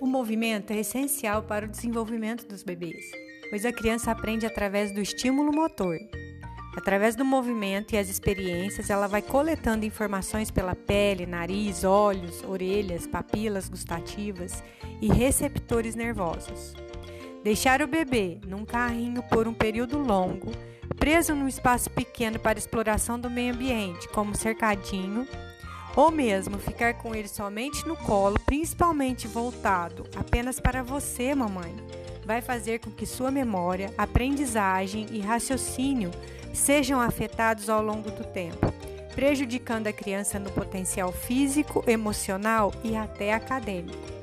O movimento é essencial para o desenvolvimento dos bebês, pois a criança aprende através do estímulo motor. Através do movimento e as experiências, ela vai coletando informações pela pele, nariz, olhos, orelhas, papilas gustativas e receptores nervosos. Deixar o bebê num carrinho por um período longo, preso num espaço pequeno para exploração do meio ambiente, como cercadinho, ou mesmo ficar com ele somente no colo, principalmente voltado apenas para você, mamãe, vai fazer com que sua memória, aprendizagem e raciocínio sejam afetados ao longo do tempo, prejudicando a criança no potencial físico, emocional e até acadêmico.